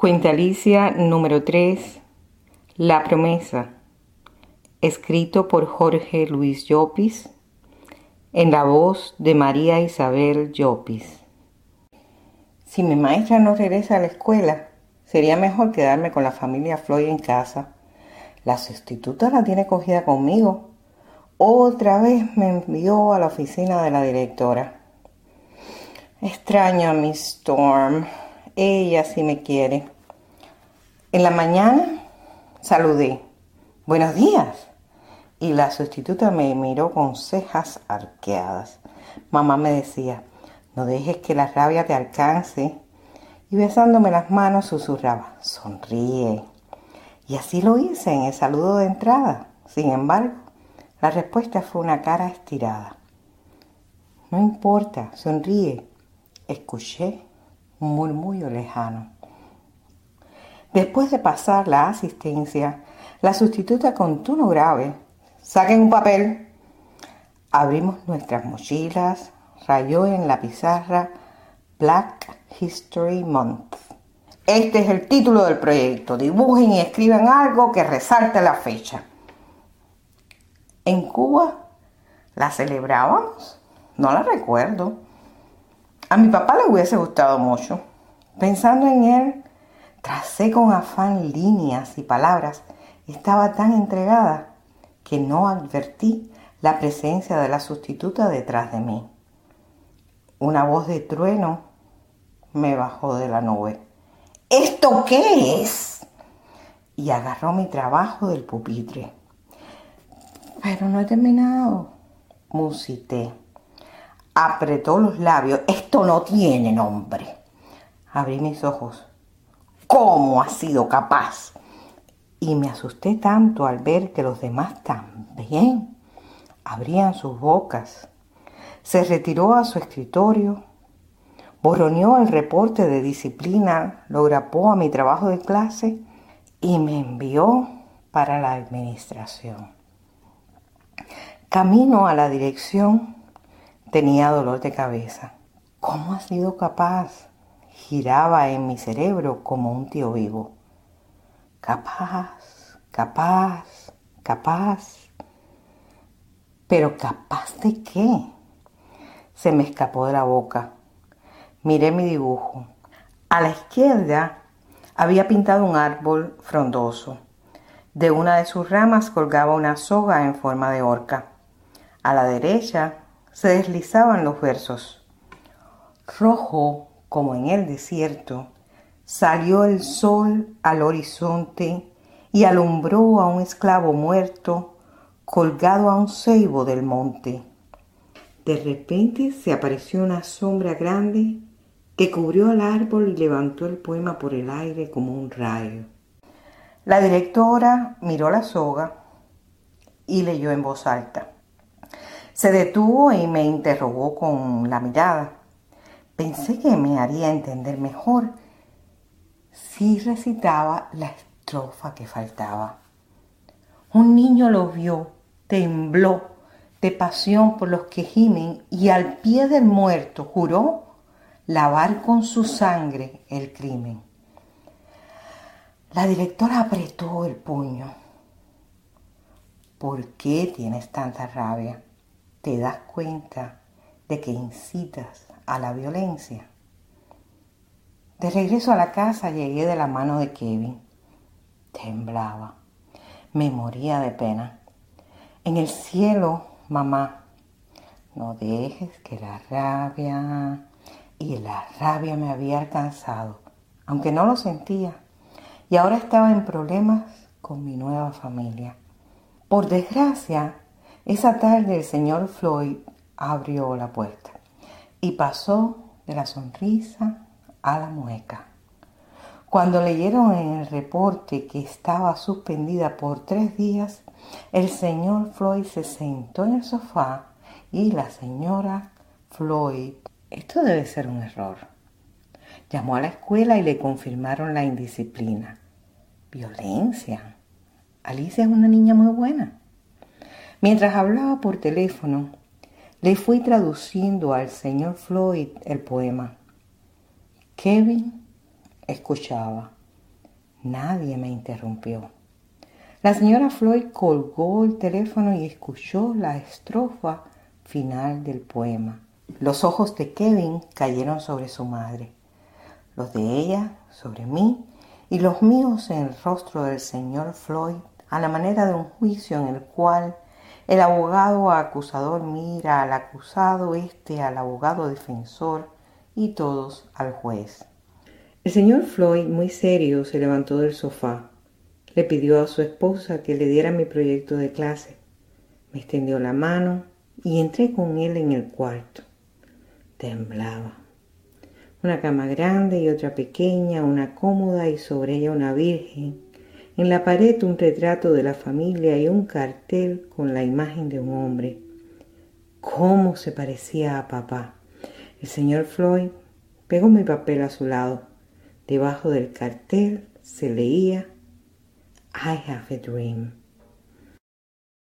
Cuenta Alicia número 3, La promesa, escrito por Jorge Luis Llopis, en la voz de María Isabel Llopis. Si mi maestra no regresa a la escuela, sería mejor quedarme con la familia Floyd en casa. La sustituta la tiene cogida conmigo. Otra vez me envió a la oficina de la directora. Extraño a mi Storm. Ella sí me quiere. En la mañana saludé. Buenos días. Y la sustituta me miró con cejas arqueadas. Mamá me decía, no dejes que la rabia te alcance. Y besándome las manos susurraba, sonríe. Y así lo hice en el saludo de entrada. Sin embargo, la respuesta fue una cara estirada. No importa, sonríe. Escuché un murmullo lejano. Después de pasar la asistencia, la sustituta con tono grave, saquen un papel. Abrimos nuestras mochilas, rayó en la pizarra Black History Month. Este es el título del proyecto. Dibujen y escriban algo que resalte la fecha. En Cuba la celebrábamos. No la recuerdo. A mi papá le hubiese gustado mucho. Pensando en él, tracé con afán líneas y palabras. Estaba tan entregada que no advertí la presencia de la sustituta detrás de mí. Una voz de trueno me bajó de la nube. ¿Esto qué es? Y agarró mi trabajo del pupitre. Pero no he terminado. Musité. Apretó los labios. Esto no tiene nombre. Abrí mis ojos. ¿Cómo ha sido capaz? Y me asusté tanto al ver que los demás también abrían sus bocas. Se retiró a su escritorio borroneó el reporte de disciplina, lo grapó a mi trabajo de clase y me envió para la administración. Camino a la dirección tenía dolor de cabeza. ¿Cómo ha sido capaz? Giraba en mi cerebro como un tío vivo. Capaz, capaz, capaz. Pero capaz de qué? Se me escapó de la boca Miré mi dibujo. A la izquierda había pintado un árbol frondoso. De una de sus ramas colgaba una soga en forma de horca. A la derecha se deslizaban los versos. Rojo como en el desierto, salió el sol al horizonte y alumbró a un esclavo muerto colgado a un ceibo del monte. De repente se apareció una sombra grande que cubrió al árbol y levantó el poema por el aire como un rayo. La directora miró la soga y leyó en voz alta. Se detuvo y me interrogó con la mirada. Pensé que me haría entender mejor si recitaba la estrofa que faltaba. Un niño lo vio, tembló de pasión por los que gimen y al pie del muerto juró lavar con su sangre el crimen. La directora apretó el puño. ¿Por qué tienes tanta rabia? ¿Te das cuenta de que incitas a la violencia? De regreso a la casa llegué de la mano de Kevin. Temblaba. Me moría de pena. En el cielo, mamá, no dejes que la rabia y la rabia me había alcanzado, aunque no lo sentía, y ahora estaba en problemas con mi nueva familia. Por desgracia, esa tarde el señor Floyd abrió la puerta y pasó de la sonrisa a la mueca. Cuando leyeron en el reporte que estaba suspendida por tres días, el señor Floyd se sentó en el sofá y la señora Floyd esto debe ser un error. Llamó a la escuela y le confirmaron la indisciplina. Violencia. Alicia es una niña muy buena. Mientras hablaba por teléfono, le fui traduciendo al señor Floyd el poema. Kevin escuchaba. Nadie me interrumpió. La señora Floyd colgó el teléfono y escuchó la estrofa final del poema. Los ojos de Kevin cayeron sobre su madre, los de ella sobre mí y los míos en el rostro del señor Floyd a la manera de un juicio en el cual el abogado acusador mira al acusado, este al abogado defensor y todos al juez. El señor Floyd, muy serio, se levantó del sofá. Le pidió a su esposa que le diera mi proyecto de clase. Me extendió la mano y entré con él en el cuarto. Temblaba. Una cama grande y otra pequeña, una cómoda y sobre ella una virgen. En la pared un retrato de la familia y un cartel con la imagen de un hombre. ¿Cómo se parecía a papá? El señor Floyd pegó mi papel a su lado. Debajo del cartel se leía I have a dream.